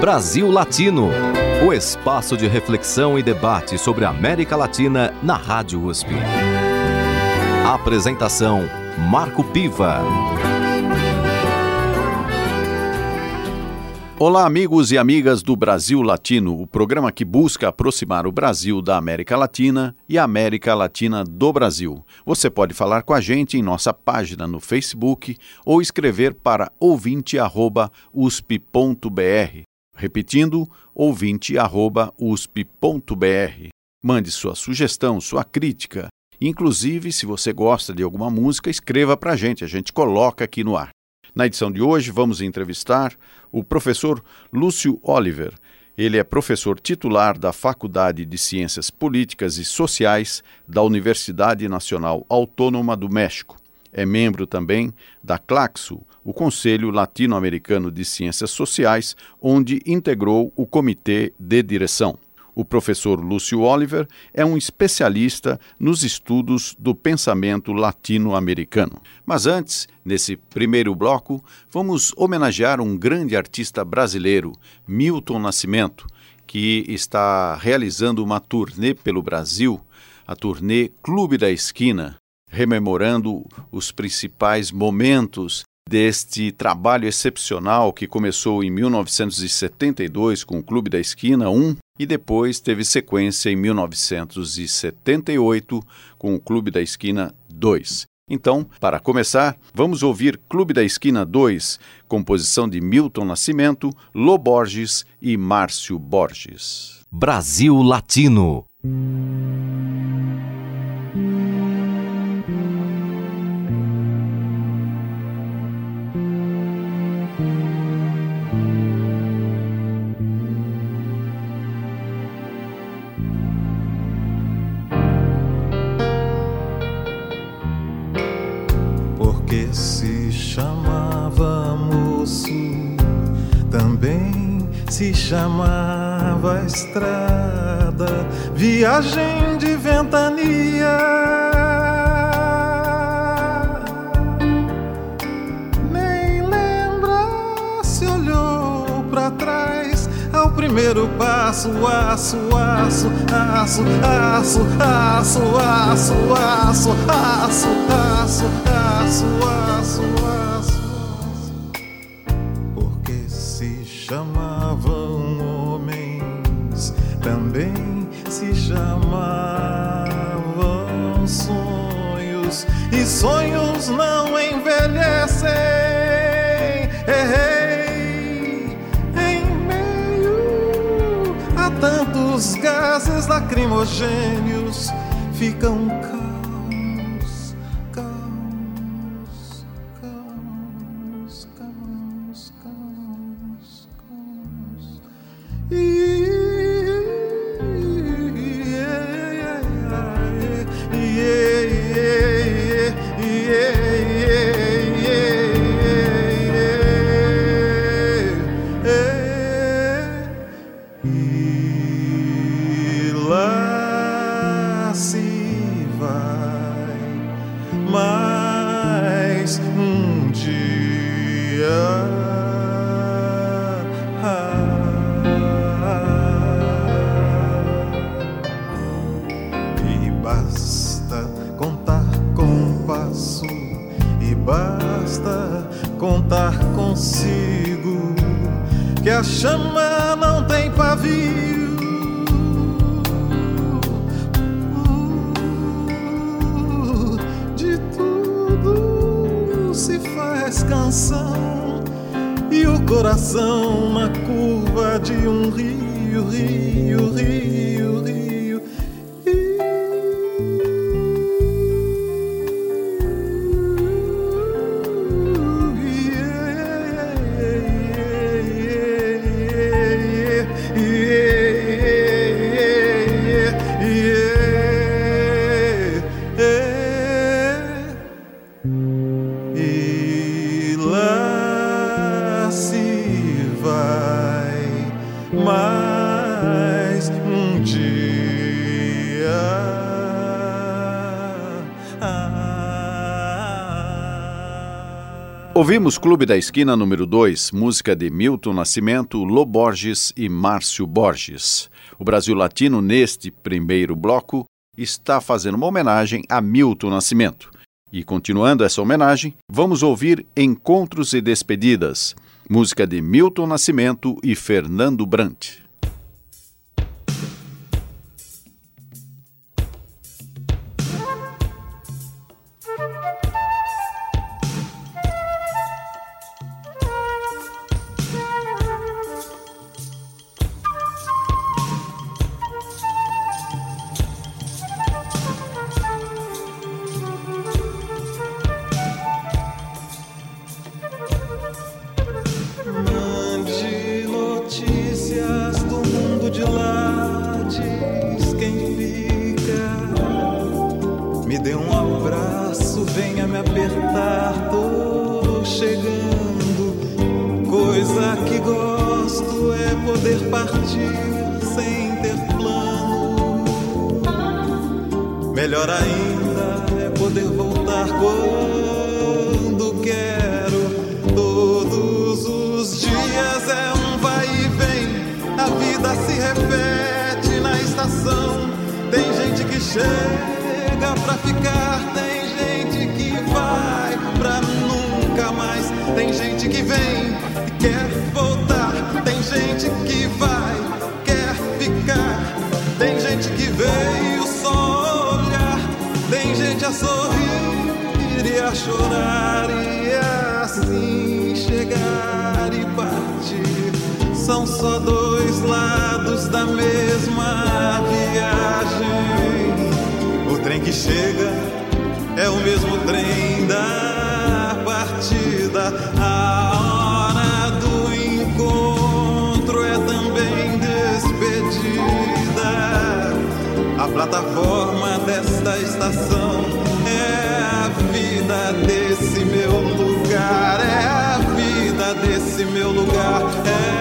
Brasil Latino, o espaço de reflexão e debate sobre a América Latina na Rádio USP. Apresentação: Marco Piva. Olá, amigos e amigas do Brasil Latino, o programa que busca aproximar o Brasil da América Latina e a América Latina do Brasil. Você pode falar com a gente em nossa página no Facebook ou escrever para ouvinte.usp.br. Repetindo, ouvinte.usp.br. Mande sua sugestão, sua crítica. Inclusive, se você gosta de alguma música, escreva para a gente, a gente coloca aqui no ar. Na edição de hoje, vamos entrevistar o professor Lúcio Oliver. Ele é professor titular da Faculdade de Ciências Políticas e Sociais da Universidade Nacional Autônoma do México. É membro também da CLACSO, o Conselho Latino-Americano de Ciências Sociais, onde integrou o comitê de direção. O professor Lúcio Oliver é um especialista nos estudos do pensamento latino-americano. Mas antes, nesse primeiro bloco, vamos homenagear um grande artista brasileiro, Milton Nascimento, que está realizando uma turnê pelo Brasil, a turnê Clube da Esquina, rememorando os principais momentos deste trabalho excepcional que começou em 1972 com o Clube da Esquina 1 e depois teve sequência em 1978 com o Clube da Esquina 2. Então, para começar, vamos ouvir Clube da Esquina 2, composição de Milton Nascimento, Lô Borges e Márcio Borges. Brasil Latino. Aço, aço, aço, aço, aço, aço, aço, aço, aço, lacrimogênios, ficam nasci. Ouvimos Clube da Esquina número 2, música de Milton Nascimento, Lô Borges e Márcio Borges. O Brasil Latino, neste primeiro bloco, está fazendo uma homenagem a Milton Nascimento. E continuando essa homenagem, vamos ouvir Encontros e Despedidas, música de Milton Nascimento e Fernando Brant. É a vida desse meu lugar, é a vida desse meu lugar. É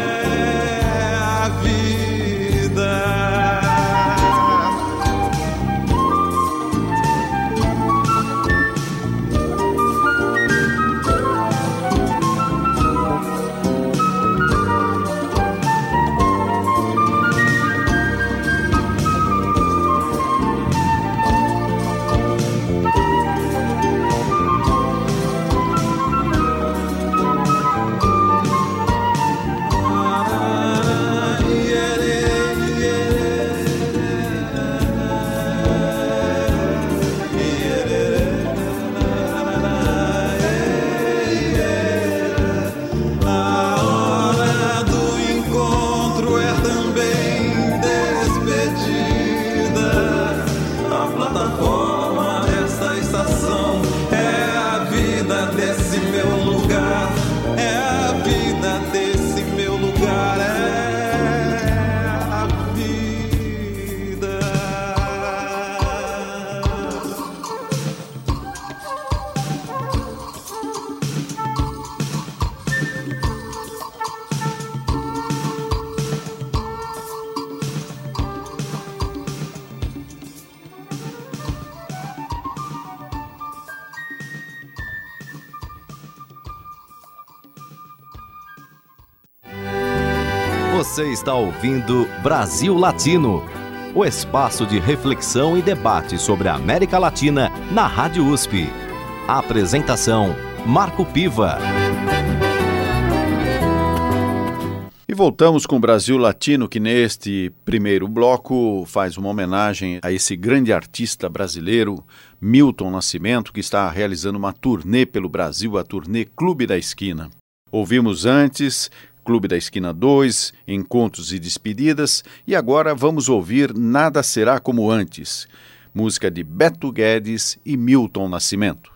está ouvindo Brasil Latino, o espaço de reflexão e debate sobre a América Latina na Rádio USP. A apresentação: Marco Piva. E voltamos com o Brasil Latino, que neste primeiro bloco faz uma homenagem a esse grande artista brasileiro, Milton Nascimento, que está realizando uma turnê pelo Brasil, a turnê Clube da Esquina. Ouvimos antes Clube da Esquina 2, Encontros e Despedidas, e agora vamos ouvir Nada Será Como Antes, música de Beto Guedes e Milton Nascimento.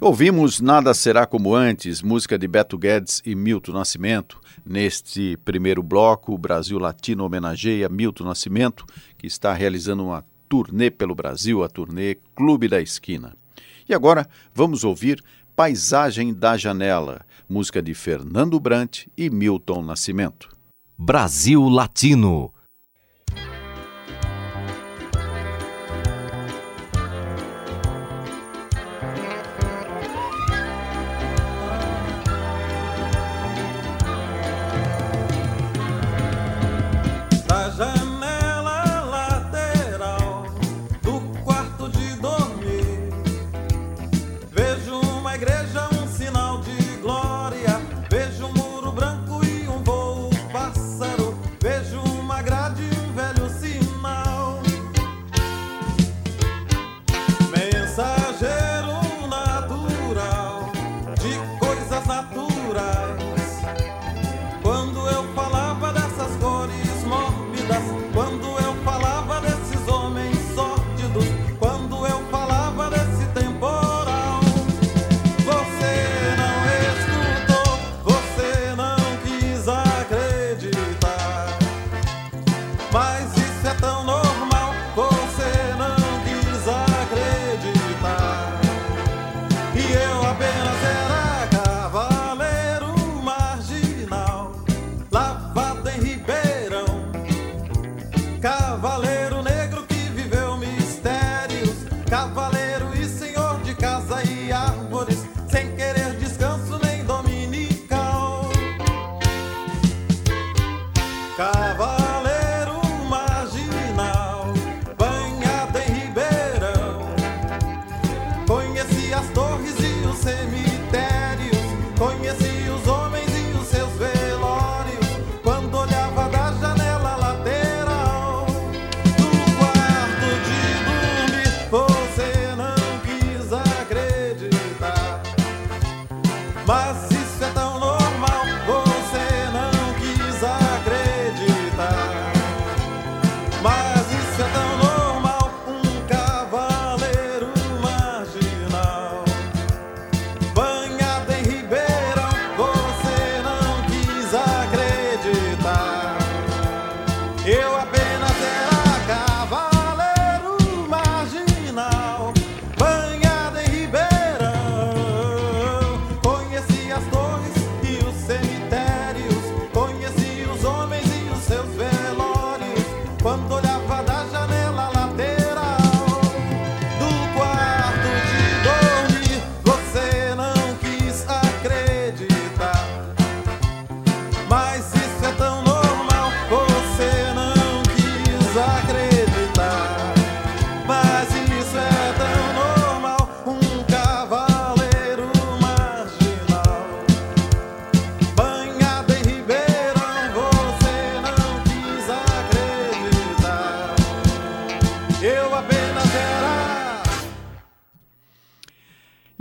Ouvimos Nada Será Como Antes, música de Beto Guedes e Milton Nascimento. Neste primeiro bloco, o Brasil Latino homenageia Milton Nascimento, que está realizando uma turnê pelo Brasil, a turnê Clube da Esquina. E agora vamos ouvir Paisagem da Janela, música de Fernando Brant e Milton Nascimento. Brasil Latino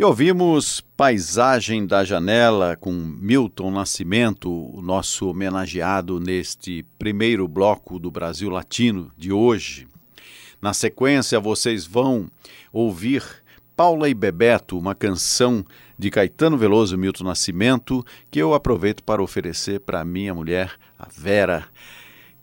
ouvimos Paisagem da Janela com Milton Nascimento, o nosso homenageado neste primeiro bloco do Brasil Latino de hoje. Na sequência, vocês vão ouvir Paula e Bebeto, uma canção de Caetano Veloso e Milton Nascimento, que eu aproveito para oferecer para minha mulher, a Vera,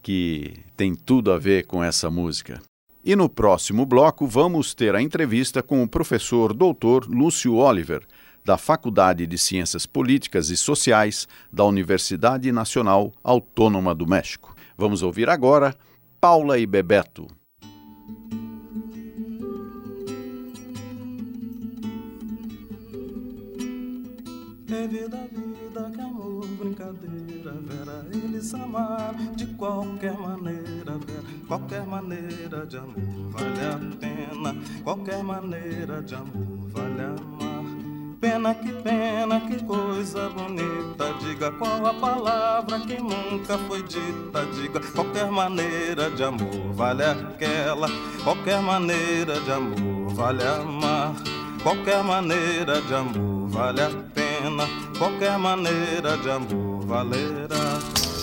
que tem tudo a ver com essa música. E no próximo bloco vamos ter a entrevista com o professor doutor Lúcio Oliver, da Faculdade de Ciências Políticas e Sociais da Universidade Nacional Autônoma do México. Vamos ouvir agora Paula e Bebeto. É vida, vida, que amor, brincadeira, Vera, eles amaram de qualquer maneira, Vera. Qualquer maneira de amor vale a pena, qualquer maneira de amor vale amar. Pena que pena, que coisa bonita. Diga qual a palavra que nunca foi dita. Diga qualquer maneira de amor vale aquela. Qualquer maneira de amor vale amar. Qualquer maneira de amor vale a pena. Qualquer maneira de amor valerá.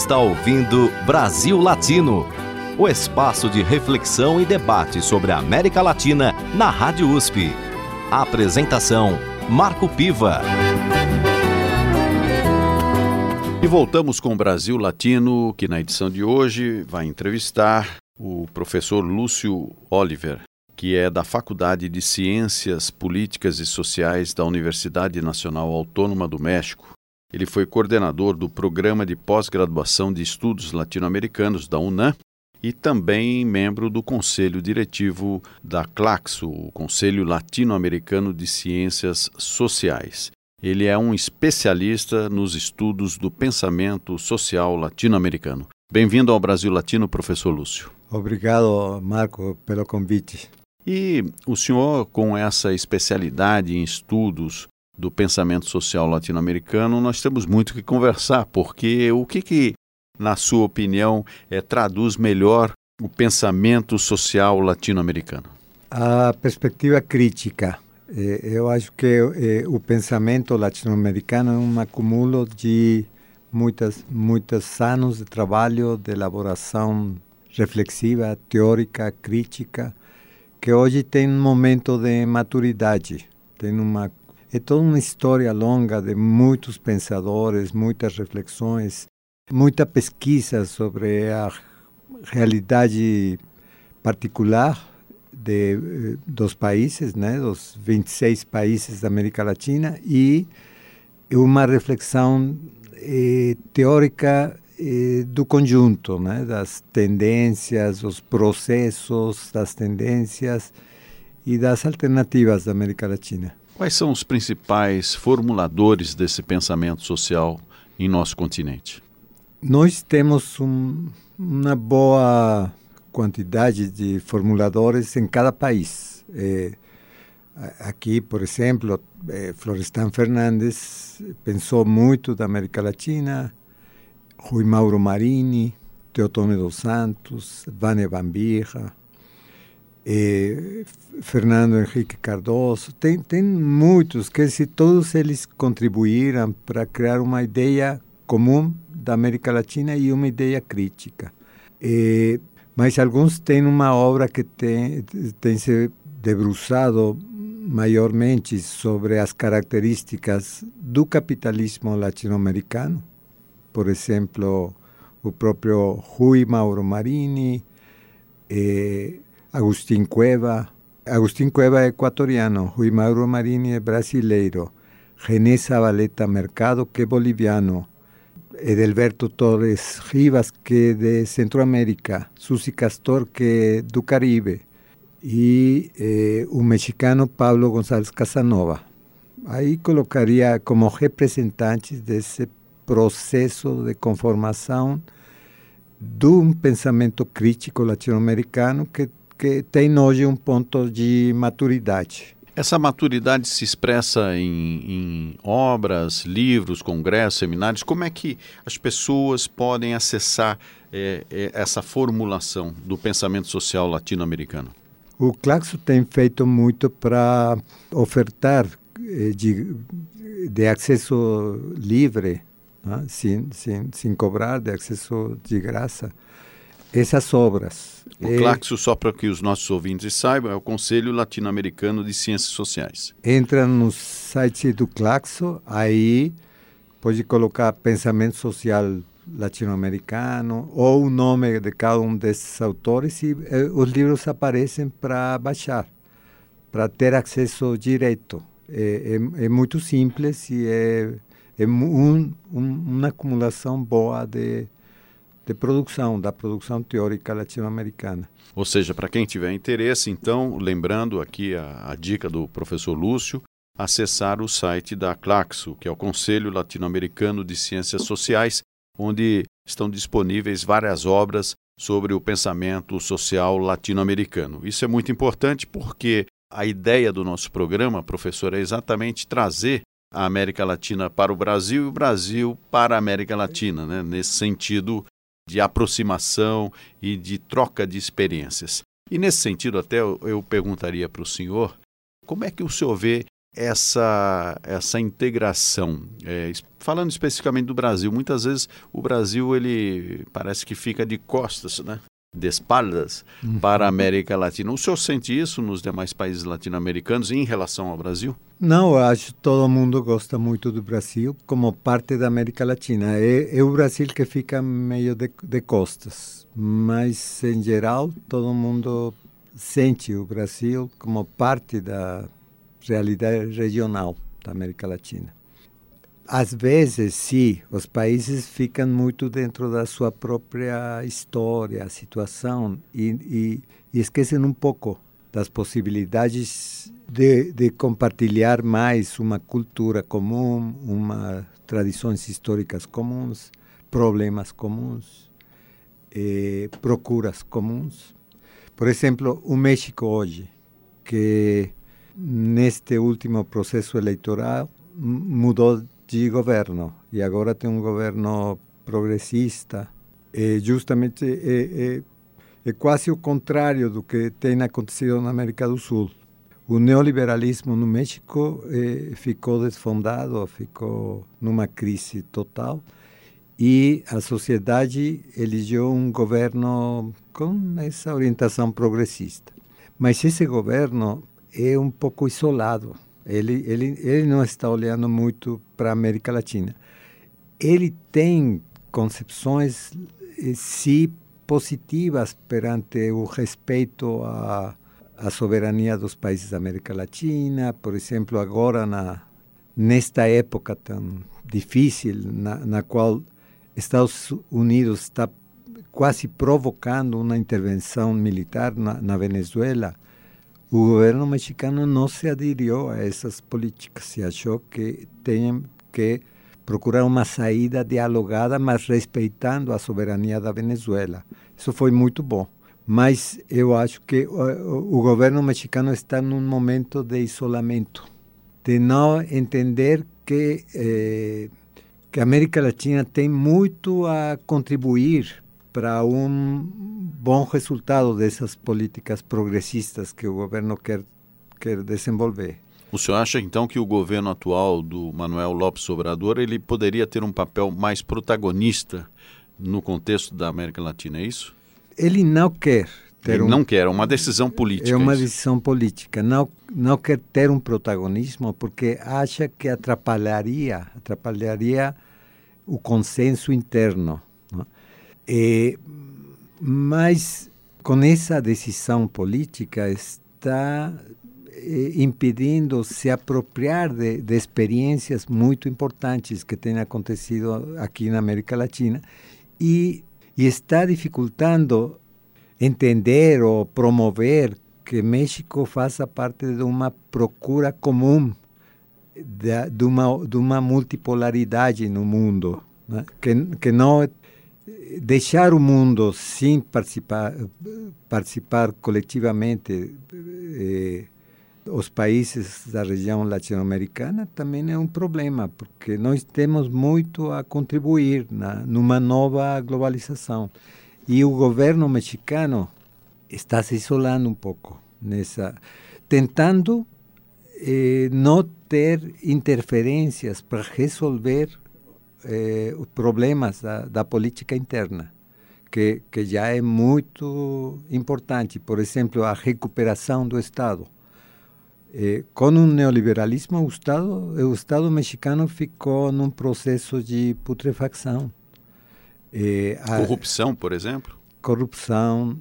Está ouvindo Brasil Latino, o espaço de reflexão e debate sobre a América Latina na Rádio USP. A apresentação: Marco Piva. E voltamos com o Brasil Latino, que na edição de hoje vai entrevistar o professor Lúcio Oliver, que é da Faculdade de Ciências Políticas e Sociais da Universidade Nacional Autônoma do México. Ele foi coordenador do Programa de Pós-Graduação de Estudos Latino-Americanos da UNAM e também membro do Conselho Diretivo da CLACSO, o Conselho Latino-Americano de Ciências Sociais. Ele é um especialista nos estudos do pensamento social latino-americano. Bem-vindo ao Brasil Latino, professor Lúcio. Obrigado, Marco, pelo convite. E o senhor, com essa especialidade em estudos do pensamento social latino-americano, nós temos muito que conversar, porque o que, que na sua opinião, é, traduz melhor o pensamento social latino-americano? A perspectiva crítica. Eh, eu acho que eh, o pensamento latino-americano é um acúmulo de muitas, muitos anos de trabalho, de elaboração reflexiva, teórica, crítica, que hoje tem um momento de maturidade. Tem uma é toda uma história longa de muitos pensadores, muitas reflexões, muita pesquisa sobre a realidade particular de, dos países, né, dos 26 países da América Latina e uma reflexão eh, teórica eh, do conjunto, né, das tendências, dos processos, das tendências e das alternativas da América Latina. Quais são os principais formuladores desse pensamento social em nosso continente? Nós temos um, uma boa quantidade de formuladores em cada país. É, aqui, por exemplo, é, Florestan Fernandes pensou muito da América Latina, Rui Mauro Marini, Teotônio dos Santos, Vânia Bambirra, Fernando Henrique Cardoso, tem, tem muitos que se todos eles contribuíram para criar uma ideia comum da América Latina e uma ideia crítica. Mas alguns têm uma obra que tem, tem se debruçado maiormente sobre as características do capitalismo latino-americano. Por exemplo, o próprio Rui Mauro Marini, eh, Agustín Cueva. Agustín Cueva é equatoriano, Rui Mauro Marini brasileiro, René Zabaleta Mercado, que boliviano, Edelberto Torres Rivas, que de Centroamérica, Susi Castor, que do Caribe, e eh, o mexicano Pablo González Casanova. Aí colocaria como representantes desse processo de conformação de um pensamento crítico latino-americano que, que tem hoje um ponto de maturidade. Essa maturidade se expressa em, em, obras, livros, congressos, seminários. Como é que as pessoas podem acessar é, é, essa formulação do pensamento social latino-americano? O Claxo tem feito muito para ofertar eh, de, de acesso livre, né? sem, sem, sem cobrar, de acesso de graça, essas obras. O Claxo, só para que os nossos ouvintes saibam, é o Conselho Latino-Americano de Ciências Sociais. Entra no site do Claxo, aí pode colocar pensamento social latino-americano ou o nome de cada um desses autores e eh, os livros aparecem para baixar. para ter acesso direto. É, é, é, muito simples e é, é um, um, uma acumulação boa de, de produção, da produção teórica latino-americana. Ou seja, para quem tiver interesse, então, lembrando aqui a, a dica do professor Lúcio, acessar o site da Claxo, que é o Conselho Latino-Americano de Ciências Sociais, onde estão disponíveis várias obras sobre o pensamento social latino-americano. Isso é muito importante porque a ideia do nosso programa, professor, é exatamente trazer a América Latina para o Brasil e o Brasil para a América Latina, né? nesse sentido de aproximação e de troca de experiências. E nesse sentido, até eu perguntaria para o senhor como é que o senhor vê essa, essa integração. É, falando especificamente do Brasil, muitas vezes o Brasil ele parece que fica de costas, né? De espaldas uhum. para a América Latina. O senhor sente isso nos demais países latino-americanos em relação ao Brasil? Não, eu acho que todo mundo gosta muito do Brasil como parte da América Latina. É, é o Brasil que fica meio de, de costas, mas em geral todo mundo sente o Brasil como parte da realidade regional da América Latina. Às vezes, sim, os países ficam muito dentro da sua própria história, situação, e, e, e esquecem um pouco das possibilidades de, de, compartilhar mais uma cultura comum, uma tradições históricas comuns, problemas comuns, eh, procuras comuns. Por exemplo, o México hoje, que neste último processo eleitoral mudou de governo e agora tem um governo progressista. E justamente é, é, é quase o contrário do que tem acontecido na América do Sul. O neoliberalismo no México ficou desfondado, ficou numa crise total e a sociedade elegeu um governo com essa orientação progressista. Mas esse governo é um pouco isolado. Ele, ele, ele não está olhando muito para a América Latina. Ele tem concepções, eh, sim, positivas perante o respeito à, à soberania dos países da América Latina. Por exemplo, agora, na, nesta época tão difícil, na, na qual Estados Unidos está quase provocando uma intervenção militar na, na Venezuela, o governo mexicano não se aderiu a essas políticas, se achou que tem que procurar uma saída dialogada, mas respeitando a soberania da Venezuela. Isso foi muito bom. Mas eu acho que o, o governo mexicano está num momento de isolamento, de não entender que, eh, que a América Latina tem muito a contribuir para um bom resultado dessas políticas progressistas que o governo quer, quer desenvolver. O senhor acha então que o governo atual do Manuel Lopes Obrador ele poderia ter um papel mais protagonista no contexto da América Latina, é isso? Ele não quer ter ele um, não quer, é uma decisão política. É uma isso. decisão política. Não, não quer ter um protagonismo porque acha que atrapalharia, atrapalharia o consenso interno. É, mas com essa decisão política está é, impedindo se apropriar de, de, experiências muito importantes que têm acontecido aqui na América Latina e, e está dificultando entender ou promover que México faça parte de uma procura comum de, de, uma, de uma multipolaridade no mundo, né? que, que não deixar o mundo sem participar, participar coletivamente eh, os países da região latino-americana também é um problema, porque nós temos muito a contribuir na, numa nova globalização. E o governo mexicano está se isolando um pouco nessa, tentando eh, não ter interferências para resolver eh, os problemas da, da, política interna, que, que já é muito importante. Por exemplo, a recuperação do Estado. Eh, com o neoliberalismo, o Estado, o Estado mexicano ficou num processo de putrefacção. Eh, corrupção, por exemplo? Corrupção,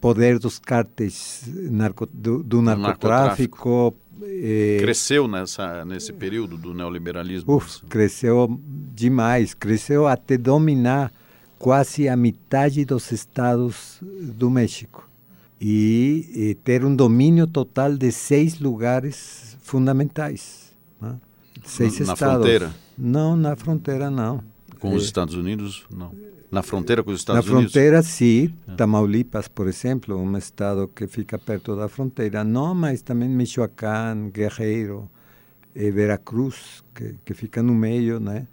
poder dos cárteis narco, do, do narcotráfico. Eh, cresceu nessa, nesse período do neoliberalismo? Uf, cresceu demais, cresceu até dominar quase a metade dos estados do México e, e ter um domínio total de seis lugares fundamentais. Né? Seis na, estados. Na fronteira? Não, na fronteira não. Com os Estados Unidos, não. Na fronteira com os Estados na Unidos? Na fronteira, sim. É. Tamaulipas, por exemplo, um estado que fica perto da fronteira. Não, mas também Michoacán, Guerreiro, e Veracruz, que, que fica no meio, né?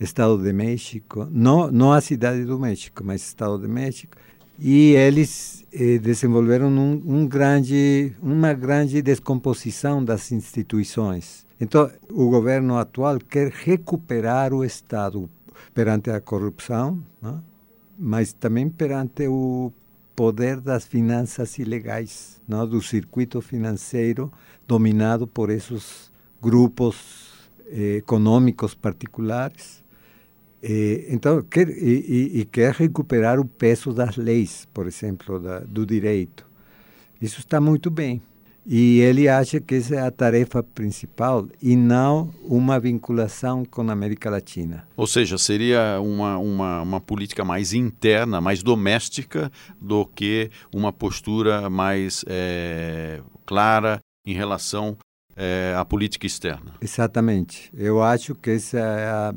Estado de México. Não, não a cidade do México, mas Estado de México. E eles eh, desenvolveram um, um grande, uma grande descomposição das instituições. Então, o governo atual quer recuperar o Estado, perante a corrupção, né? mas também perante o poder das finanças ilegais, né? do circuito financeiro dominado por esses grupos eh, econômicos particulares. Eh, então, quer, e, e, quer recuperar o peso das leis, por exemplo, da, do direito. Isso está muito bem. E ele acha que essa é a tarefa principal e não uma vinculação com a América Latina. Ou seja, seria uma, uma, uma política mais interna, mais doméstica, do que uma postura mais é, clara em relação é, à política externa. Exatamente. Eu acho que essa é a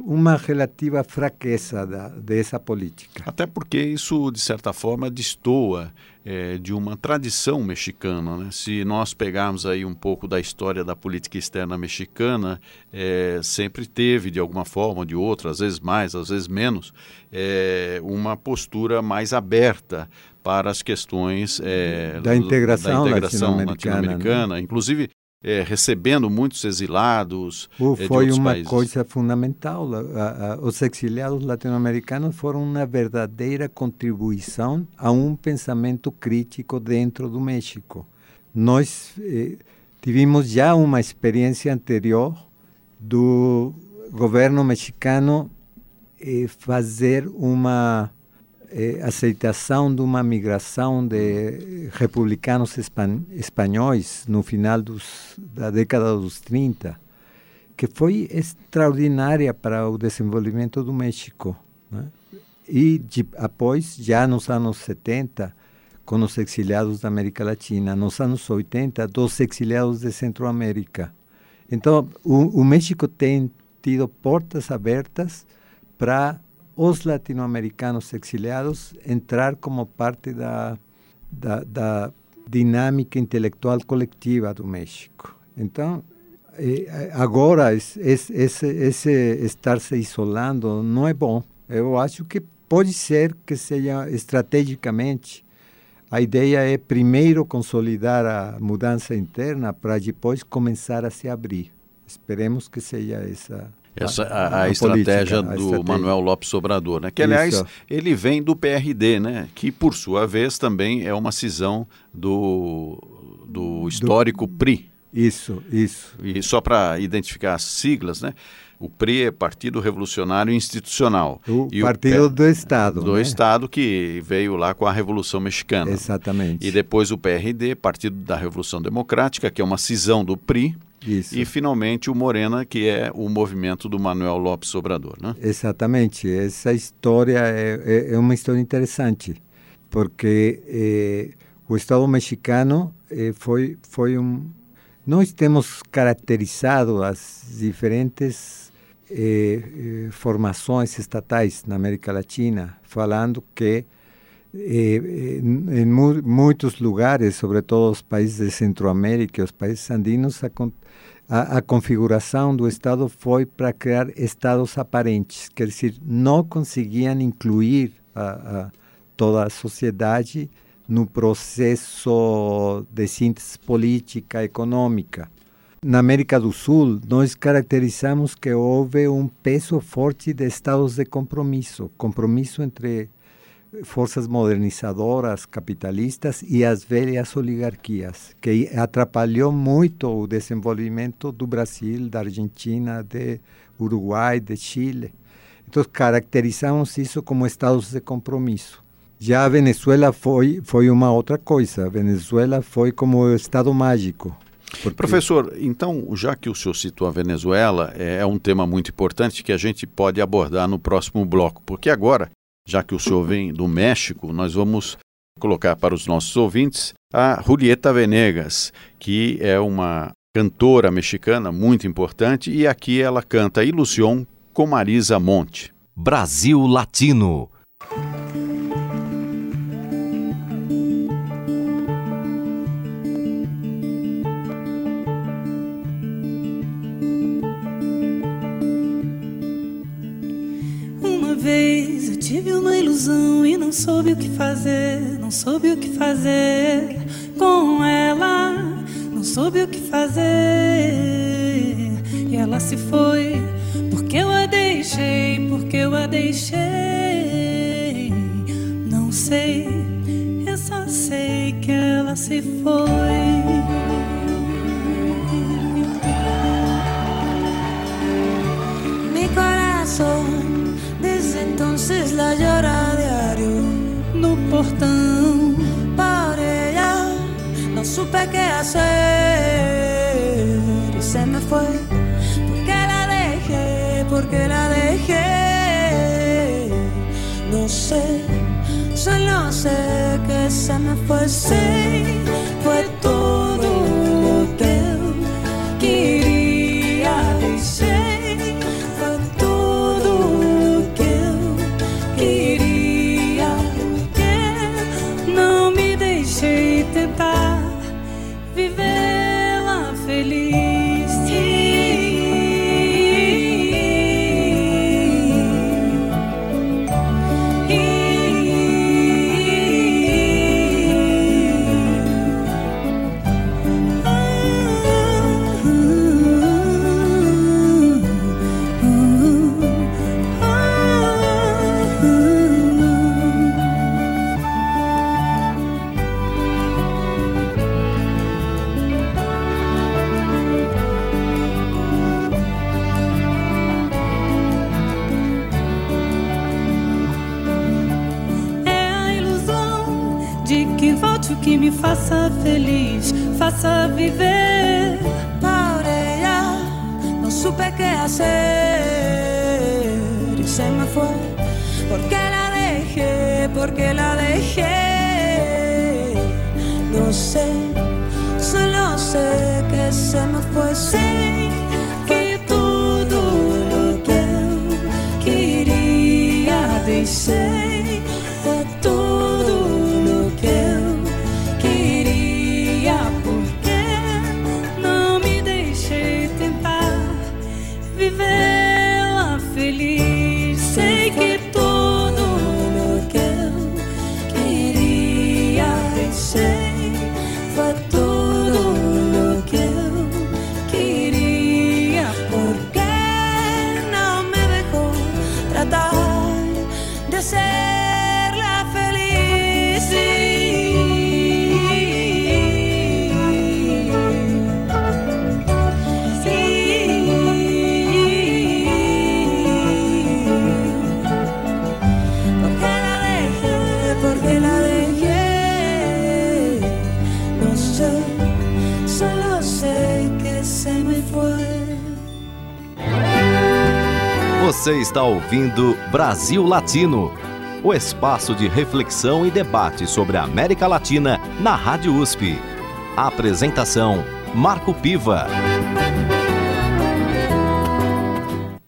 uma relativa fraqueza da, dessa política. Até porque isso, de certa forma, destoa é, de uma tradição mexicana. Né? Se nós pegarmos aí um pouco da história da política externa mexicana, é, sempre teve, de alguma forma ou de outra, às vezes mais, às vezes menos, é, uma postura mais aberta para as questões é, da integração, da integração latino-americana. latino né? Inclusive, é, recebendo muitos exilados. Uh, é, foi uma países. coisa fundamental. A, a, os exiliados latino-americanos foram uma verdadeira contribuição a um pensamento crítico dentro do México. Nós eh, tivemos já uma experiência anterior do governo mexicano eh, fazer uma eh, aceitação de uma migração de republicanos espan espanhóis no final dos, da década dos 30, que foi extraordinária para o desenvolvimento do México. Né? E de, após, já nos anos 70, com os exiliados da América Latina, nos anos 80, dos exiliados de Centroamérica. Então, o, o México tem tido portas abertas para os latino-americanos exiliados entrar como parte da, da, da dinâmica intelectual coletiva do México. Então, agora, esse, esse, esse estar se isolando não é bom. Eu acho que pode ser que seja estrategicamente. A ideia é primeiro consolidar a mudança interna para depois começar a se abrir. Esperemos que seja essa essa a, a, a estratégia política, do a estratégia. Manuel Lopes Obrador, né? Que aliás Isso. ele vem do PRD, né? Que por sua vez também é uma cisão do, do histórico do... PRI. Isso, isso. E só para identificar as siglas, né? O PRI é Partido Revolucionário Institucional. O e Partido o do Estado. Do né? Estado que veio lá com a Revolução Mexicana. Exatamente. E depois o PRD, Partido da Revolução Democrática, que é uma cisão do PRI, isso. E finalmente o Morena, que é o movimento do Manuel Lopes Obrador, né? Exatamente. Essa história é, é, é uma história interessante, porque é, o Estado mexicano é, foi foi um nós temos caracterizado as diferentes eh, formações estatais na América Latina, falando que eh, em mu muitos lugares, sobretudo os países de Centroamérica, os países andinos, a, a, a configuração do Estado foi para criar estados aparentes, quer dizer, não conseguiam incluir a, a toda a sociedade no processo de síntese política econômica. Na América do Sul, nós caracterizamos que houve um peso forte de estados de compromisso, compromisso entre forças modernizadoras capitalistas e as velhas oligarquias, que atrapalhou muito o desenvolvimento do Brasil, da Argentina, de Uruguai, de Chile. Então, caracterizamos isso como estados de compromisso. Já a Venezuela foi, foi uma outra coisa. A Venezuela foi como Estado mágico. Porque... Professor, então, já que o senhor citou a Venezuela, é, é um tema muito importante que a gente pode abordar no próximo bloco, porque agora, já que o senhor vem do México, nós vamos colocar para os nossos ouvintes a Julieta Venegas, que é uma cantora mexicana muito importante e aqui ela canta Ilusión com Marisa Monte. Brasil Latino. Tive uma ilusão e não soube o que fazer, não soube o que fazer com ela, não soube o que fazer. E ela se foi, porque eu a deixei, porque eu a deixei. Não sei, eu só sei que ela se foi. Entonces la llora diario no portão. Por ella no supe qué hacer y se me fue porque la dejé, porque la dejé. No sé, solo sé que se me fue, sí, viver. Por ella no supe qué hacer. Y se me fue. Porque la dejé, porque la dejé. No sé, solo sé que se me fue, sí, Você está ouvindo Brasil Latino, o espaço de reflexão e debate sobre a América Latina na Rádio USP. A apresentação: Marco Piva.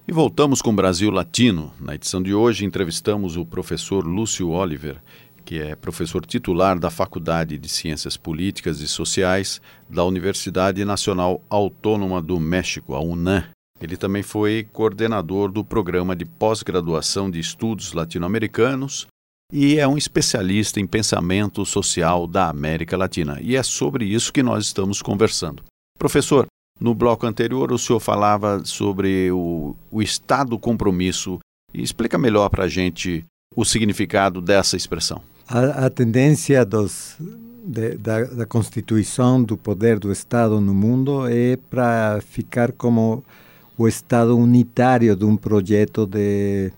E voltamos com Brasil Latino. Na edição de hoje, entrevistamos o professor Lúcio Oliver, que é professor titular da Faculdade de Ciências Políticas e Sociais da Universidade Nacional Autônoma do México, a UNAM. Ele também foi coordenador do programa de pós-graduação de estudos latino-americanos e é um especialista em pensamento social da América Latina. E é sobre isso que nós estamos conversando. Professor, no bloco anterior o senhor falava sobre o, o estado compromisso. E explica melhor para a gente o significado dessa expressão. A, a tendência dos, de, da, da constituição do poder do Estado no mundo é para ficar como o Estado unitário de um projeto de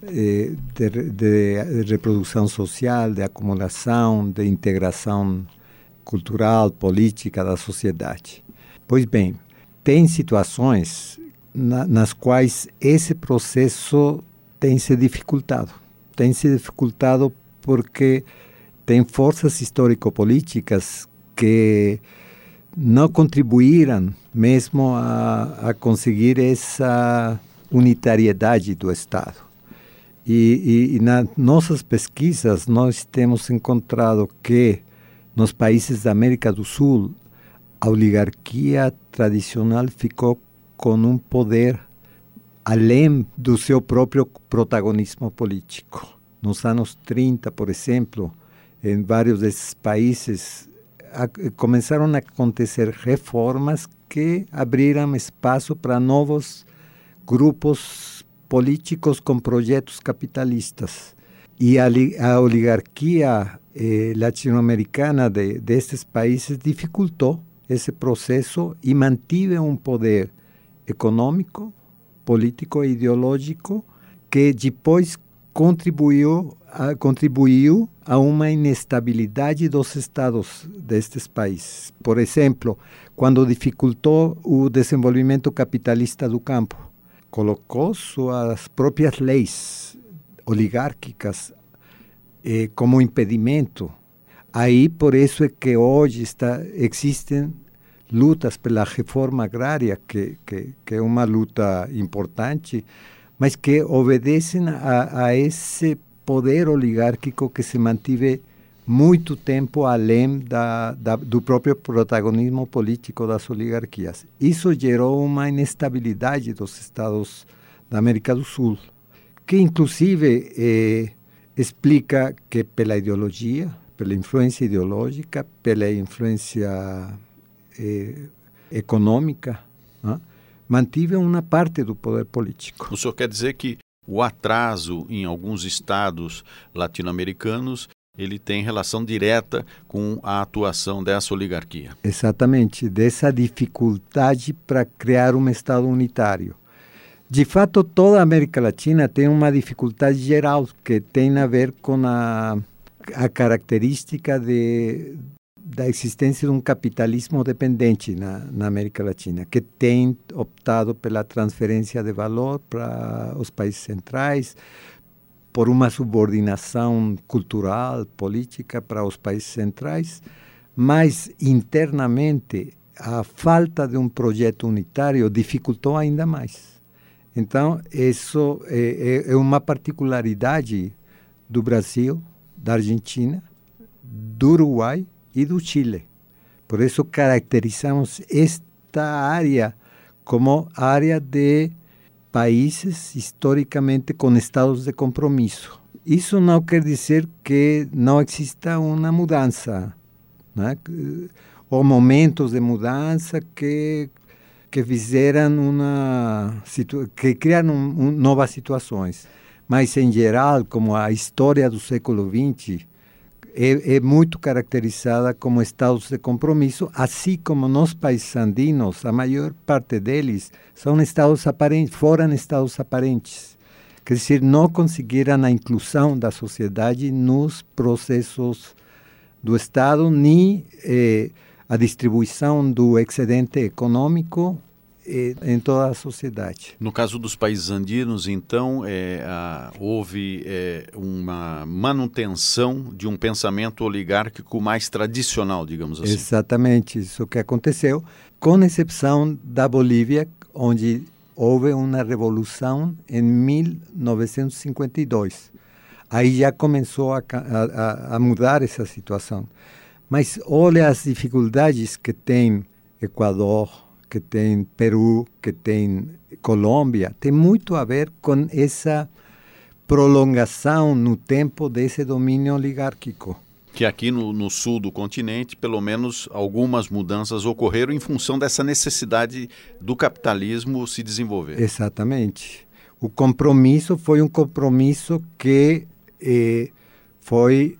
eh, de, de, reprodução social, de acumulação, de integração cultural, política da sociedade. Pois bem, tem situações na, nas quais esse processo tem se dificultado. Tem se dificultado porque tem forças histórico-políticas que não contribuíram mesmo a, a conseguir essa unitariedade do Estado. E, e, e, nas nossas pesquisas nós temos encontrado que nos países da América do Sul a oligarquia tradicional ficou com um poder além do seu próprio protagonismo político. Nos anos 30, por exemplo, em vários desses países a, começaram a acontecer reformas que abriram espaço para novos grupos políticos com projetos capitalistas. E a, a oligarquia eh, latino-americana de, destes países dificultou esse processo e mantive um poder econômico, político e ideológico que depois contribuiu a, contribuiu a uma inestabilidade dos estados destes países. Por exemplo, quando dificultou o desenvolvimento capitalista do campo, colocou suas próprias leis oligárquicas eh, como impedimento. Aí, por isso é que hoje está, existem lutas pela reforma agrária, que, que, que é uma luta importante, mas que obedecem a, a esse poder oligárquico que se mantive muito tempo além da, da, do próprio protagonismo político das oligarquias. Isso gerou uma inestabilidade dos estados da América do Sul, que inclusive eh, explica que pela ideologia, pela influência ideológica, pela influência eh, econômica, né, mantive uma parte do poder político. O senhor quer dizer que o atraso em alguns estados latino-americanos ele tem relação direta com a atuação dessa oligarquia. Exatamente, dessa dificuldade para criar um Estado unitário. De fato, toda a América Latina tem uma dificuldade geral que tem a ver com a, a característica de, da existência de um capitalismo dependente na, na, América Latina, que tem optado pela transferência de valor para os países centrais, por uma subordinação cultural, política para os países centrais, mas internamente a falta de um projeto unitário dificultou ainda mais. Então, isso é, é, é uma particularidade do Brasil, da Argentina, do Uruguai do Chile. Por isso caracterizamos esta área como área de países historicamente com estados de compromisso. Isso não quer dizer que não exista uma mudança, ou momentos de mudança que que fizeram uma que criaram um, novas situações. Mas em geral, como a história do século XX é, é, muito caracterizada como estados de compromisso, assim como nos países andinos, a maior parte deles são estados aparentes, foram estados aparentes. Quer dizer, não conseguiram a inclusão da sociedade nos processos do Estado, nem eh, a distribuição do excedente econômico em toda a sociedade. No caso dos países andinos, então, é, a, houve é, uma manutenção de um pensamento oligárquico mais tradicional, digamos assim. Exatamente, isso que aconteceu, com exceção da Bolívia, onde houve uma revolução em 1952. Aí já começou a, a, a mudar essa situação. Mas olha as dificuldades que tem Equador, que tem Peru, que tem Colômbia, tem muito a ver com essa prolongação no tempo desse domínio oligárquico. Que aqui no, no, sul do continente, pelo menos algumas mudanças ocorreram em função dessa necessidade do capitalismo se desenvolver. Exatamente. O compromisso foi um compromisso que eh, foi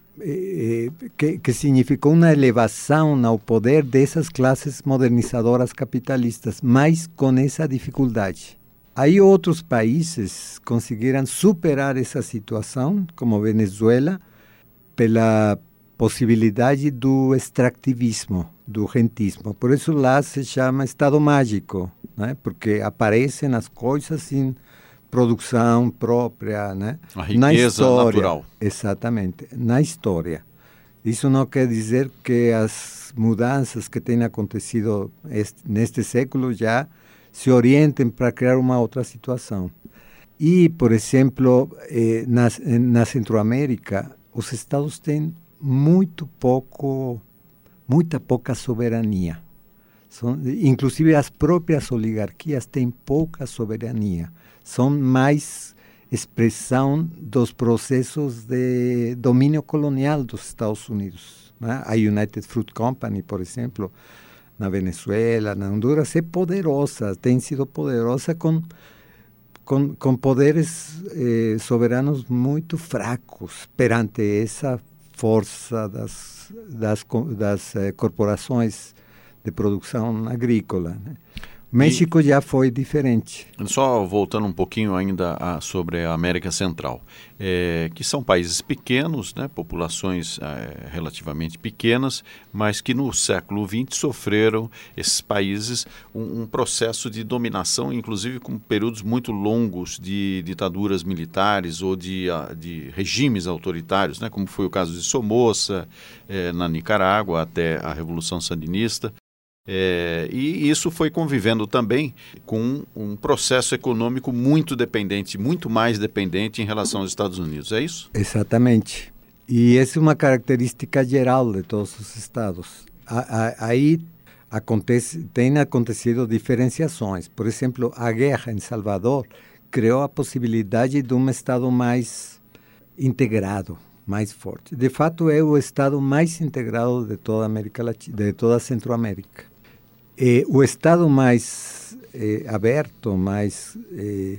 que, que, significou uma elevação ao poder dessas classes modernizadoras capitalistas, mas com essa dificuldade. Aí outros países conseguiram superar essa situação, como Venezuela, pela possibilidade do extrativismo, do rentismo. Por isso lá se chama Estado Mágico, né? porque aparecem as coisas em produção própria, né? A riqueza na história, natural. Exatamente, na história. Isso não quer dizer que as mudanças que têm acontecido este, neste século já se orientem para criar uma outra situação. E, por exemplo, eh, na, na Centro-América, os estados têm muito pouco, muita pouca soberania. São, inclusive as próprias oligarquias têm pouca soberania. São mais expressão dos processos de domínio colonial dos Estados Unidos. Né? A United Fruit Company, por exemplo, na Venezuela, na Honduras, é poderosa, tem sido poderosa com, com, com poderes eh, soberanos muito fracos perante essa força das, das, das eh, corporações de produção agrícola. Né? México e, já foi diferente. Só voltando um pouquinho ainda a, sobre a América Central, é, que são países pequenos, né, populações é, relativamente pequenas, mas que no século XX sofreram, esses países, um, um, processo de dominação, inclusive com períodos muito longos de ditaduras militares ou de, de regimes autoritários, né, como foi o caso de Somoza, é, na Nicarágua, até a Revolução Sandinista. É, e isso foi convivendo também com um processo econômico muito dependente, muito mais dependente em relação aos Estados Unidos, é isso? Exatamente. E essa é uma característica geral de todos os estados. Aí acontece, tem acontecido diferenciações. Por exemplo, a guerra em Salvador criou a possibilidade de um estado mais integrado, mais forte. De fato, é o estado mais integrado de toda a América Latina, de toda a Centro-América. Eh, o Estado mais eh, aberto, mais, eh,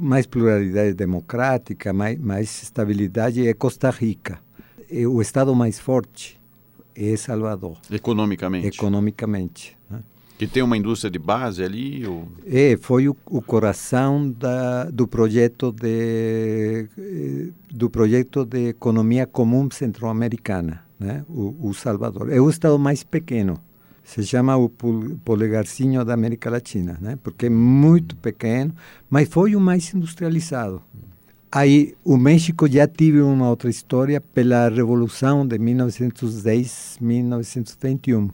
mais pluralidade democrática, mais, mais estabilidade é Costa Rica. O Estado mais forte é Salvador. Economicamente. Economicamente. Né? Que tem uma indústria de base ali? Ou... É, foi o, o coração da, do projeto de do projeto de economia comum centro-americana, né? O, o Salvador. É o estado mais pequeno se chama o polegarcinho da América Latina, né? porque é muito pequeno, mas foi o mais industrializado. Aí o México já teve uma outra história pela Revolução de 1910-1921.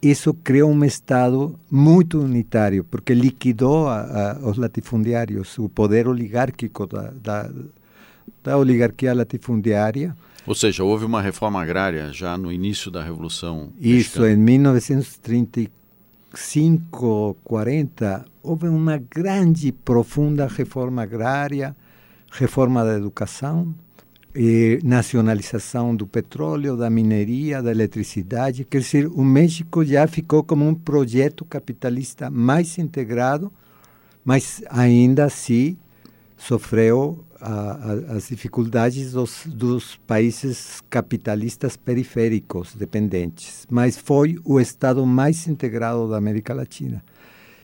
Isso criou um Estado muito unitário, porque liquidou a, a, os latifundiários, o poder oligárquico da, da, da oligarquia latifundiária, ou seja, houve uma reforma agrária já no início da Revolução Isso, mexicana. em 1935, 40, houve uma grande, profunda reforma agrária, reforma da educação, nacionalização do petróleo, da mineria, da eletricidade. Quer dizer, o México já ficou como um projeto capitalista mais integrado, mas ainda assim sofreu a, a, as dificuldades dos, dos países capitalistas periféricos dependentes, mas foi o Estado mais integrado da América Latina.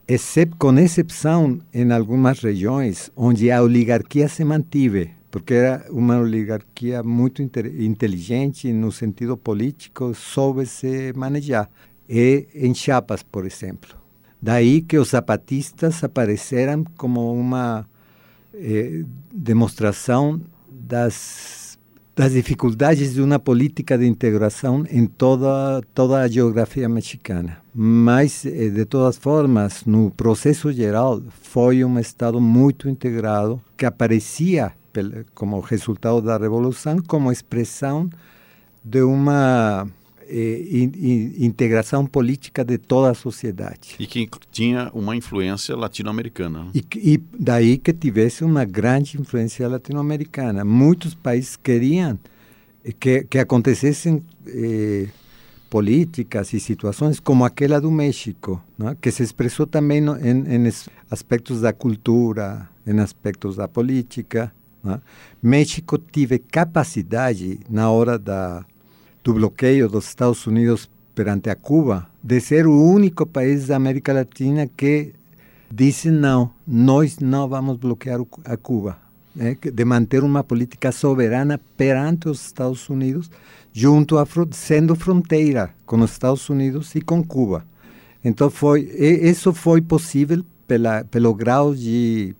Excep, com exceção em algumas regiões onde a oligarquia se mantive, porque era uma oligarquia muito inteligente no sentido político, soube se manejar. E em Chiapas, por exemplo. Daí que os zapatistas apareceram como uma eh, demonstração das, das dificuldades de uma política de integração em toda, toda a geografia mexicana. Mas, eh, de todas formas, no processo geral, foi um Estado muito integrado que aparecia como resultado da Revolução como expressão de uma eh, integração política de toda a sociedade. E que tinha uma influência latino-americana. Né? E, e, daí que tivesse uma grande influência latino-americana. Muitos países queriam que, que acontecessem eh, políticas e situações como aquela do México, né? que se expressou também no, em, em, aspectos da cultura, em aspectos da política. Né? México teve capacidade na hora da do bloqueio dos Estados Unidos perante a Cuba, de ser o único país da América Latina que disse não, nós não vamos bloquear a Cuba, né, de manter uma política soberana perante os Estados Unidos, junto a sendo fronteira com os Estados Unidos e com Cuba. Então foi isso foi possível pela, pelo grau de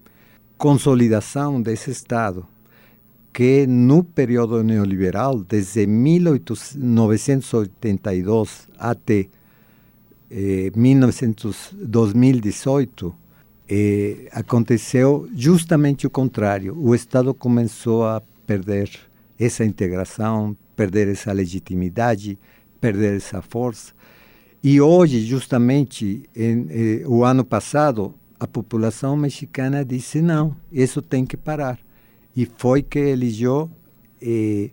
consolidação desse Estado, que no período neoliberal, desde 1982 até eh, 2018, eh, aconteceu justamente o contrário. O Estado começou a perder essa integração, perder essa legitimidade, perder essa força. E hoje, justamente, em, eh, o ano passado, a população mexicana disse não, isso tem que parar. E foi que elegeu eh,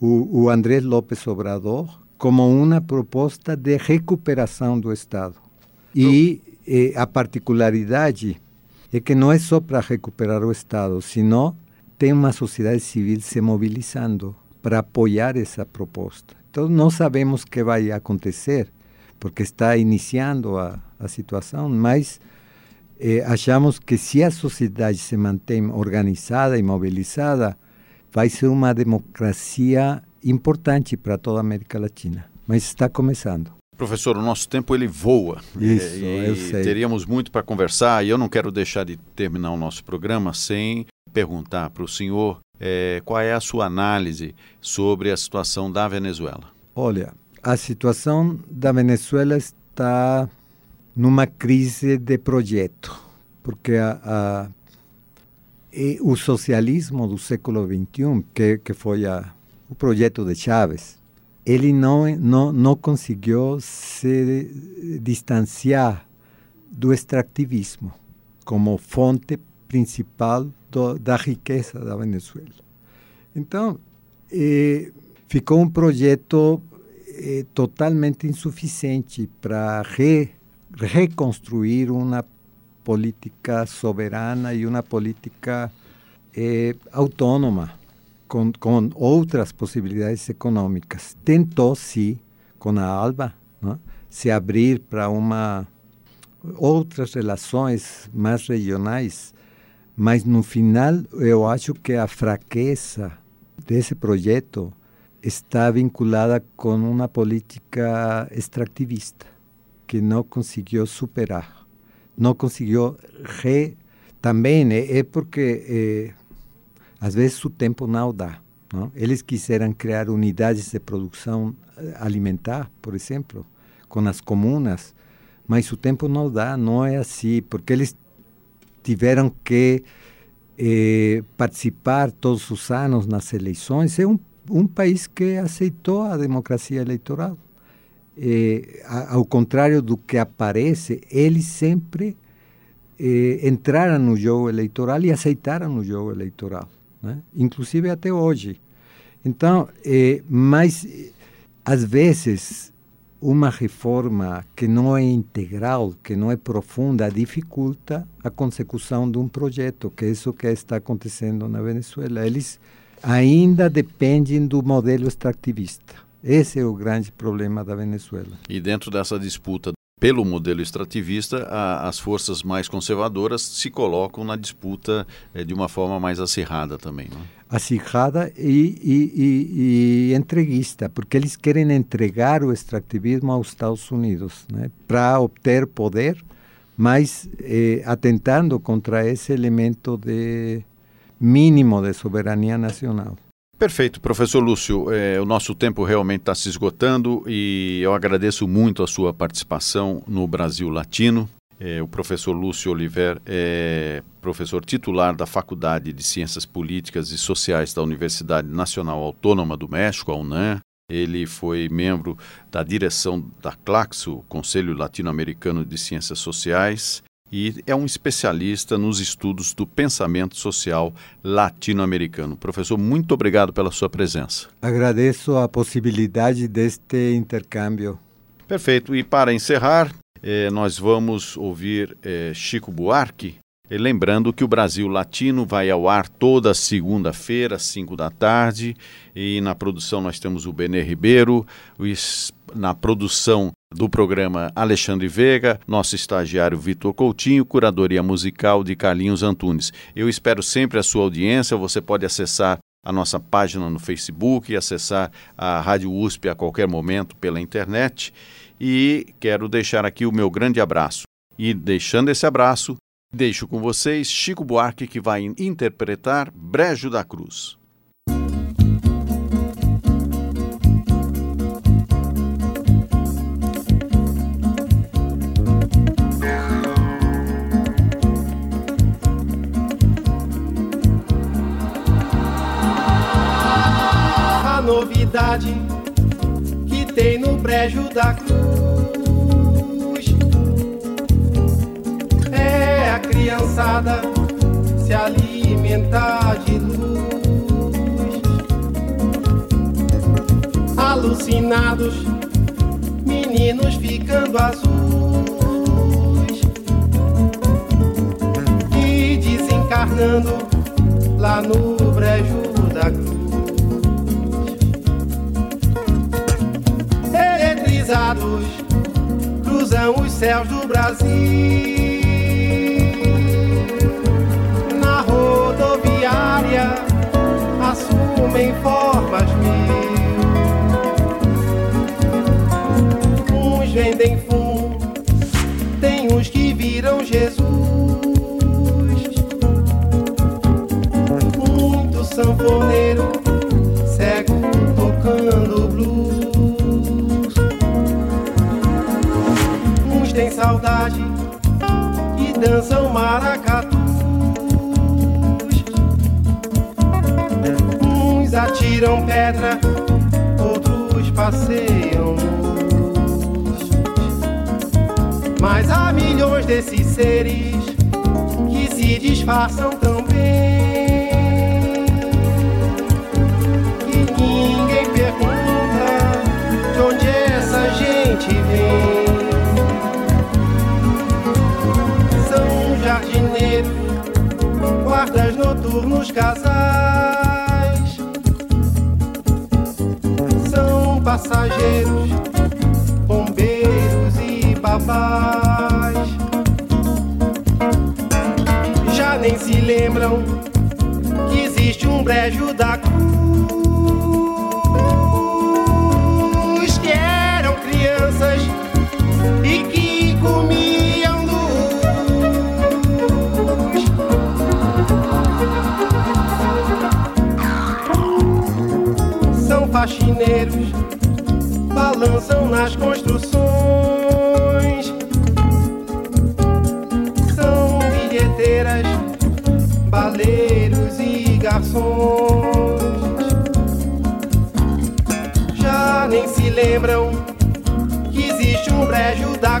o, o Andrés López Obrador como uma proposta de recuperação do Estado. E eh, a particularidade é que não é só para recuperar o Estado, sino tem uma sociedade civil se mobilizando para apoiar essa proposta. Então, não sabemos o que vai acontecer, porque está iniciando a, a situação, mas eh, achamos que se a sociedade se mantém organizada e mobilizada, vai ser uma democracia importante para toda a América Latina. Mas está começando. Professor, o nosso tempo ele voa. Isso, e, eu sei. Teríamos muito para conversar e eu não quero deixar de terminar o nosso programa sem perguntar para o senhor é, qual é a sua análise sobre a situação da Venezuela. Olha, a situação da Venezuela está numa crise de projeto, porque a, a, o socialismo do século XXI, que, que foi a, o projeto de Chávez, ele não, não, não conseguiu se distanciar do extrativismo como fonte principal do, da riqueza da Venezuela. Então, eh, ficou um projeto eh, totalmente insuficiente para re, reconstruir uma política soberana e uma política eh, autônoma com, com outras possibilidades econômicas. Tentou, sim, com a ALBA, se abrir para uma outras relações mais regionais, mas no final eu acho que a fraqueza desse projeto está vinculada com uma política extrativista que não conseguiu superar, não conseguiu re também é, é porque é, às vezes o tempo não dá. Não? Eles quiseram criar unidades de produção eh, alimentar, por exemplo, com as comunas, mas o tempo não dá, não é assim, porque eles tiveram que eh, participar todos os anos nas eleições. É um, um país que aceitou a democracia eleitoral. Eh, ao contrário do que aparece, eles sempre eh, entraram no jogo eleitoral e aceitaram o jogo eleitoral né? inclusive até hoje. Então, é, mas às vezes uma reforma que não é integral, que não é profunda, dificulta a consecução de um projeto, que é isso que está acontecendo na Venezuela. Eles ainda dependem do modelo extrativista. Esse é o grande problema da Venezuela. E dentro dessa disputa pelo modelo extrativista, a, as forças mais conservadoras se colocam na disputa é, de uma forma mais acirrada também. Não é? Acirrada e, e, e, e, entreguista, porque eles querem entregar o extrativismo aos Estados Unidos né, para obter poder, mas eh, atentando contra esse elemento de mínimo de soberania nacional. Perfeito, professor Lúcio. É, o nosso tempo realmente está se esgotando e eu agradeço muito a sua participação no Brasil Latino. É, o professor Lúcio Oliver é professor titular da Faculdade de Ciências Políticas e Sociais da Universidade Nacional Autônoma do México, a UNAM. Ele foi membro da direção da CLACSO, Conselho Latino-Americano de Ciências Sociais, e é um especialista nos estudos do pensamento social latino-americano. Professor, muito obrigado pela sua presença. Agradeço a possibilidade deste intercâmbio. Perfeito. E para encerrar, eh, nós vamos ouvir eh, Chico Buarque, eh, lembrando que o Brasil Latino vai ao ar toda segunda-feira, às 5 da tarde, e na produção nós temos o Benê Ribeiro, na produção do programa Alexandre Veiga, nosso estagiário Vitor Coutinho, curadoria musical de Carlinhos Antunes. Eu espero sempre a sua audiência. Você pode acessar a nossa página no Facebook e acessar a Rádio USP a qualquer momento pela internet. E quero deixar aqui o meu grande abraço. E deixando esse abraço, deixo com vocês Chico Buarque, que vai interpretar Brejo da Cruz. Novidade que tem no brejo da cruz. É a criançada se alimentar de luz. Alucinados, meninos ficando azuis. E desencarnando lá no brejo cruzam os céus do Brasil. Na rodoviária assumem formas mil. Uns vendem fumo, tem uns que viram Jesus. Muito sanfoneiro, saudade e dançam maracatus. Uns atiram pedra, outros passeiam. Mas há milhões desses seres que se disfarçam tão guardas noturnos, casais são passageiros, bombeiros e babás. Já nem se lembram que existe um brejo da cruz faxineiros balançam nas construções. São bilheteiras, baleiros e garçons. Já nem se lembram que existe um brejo da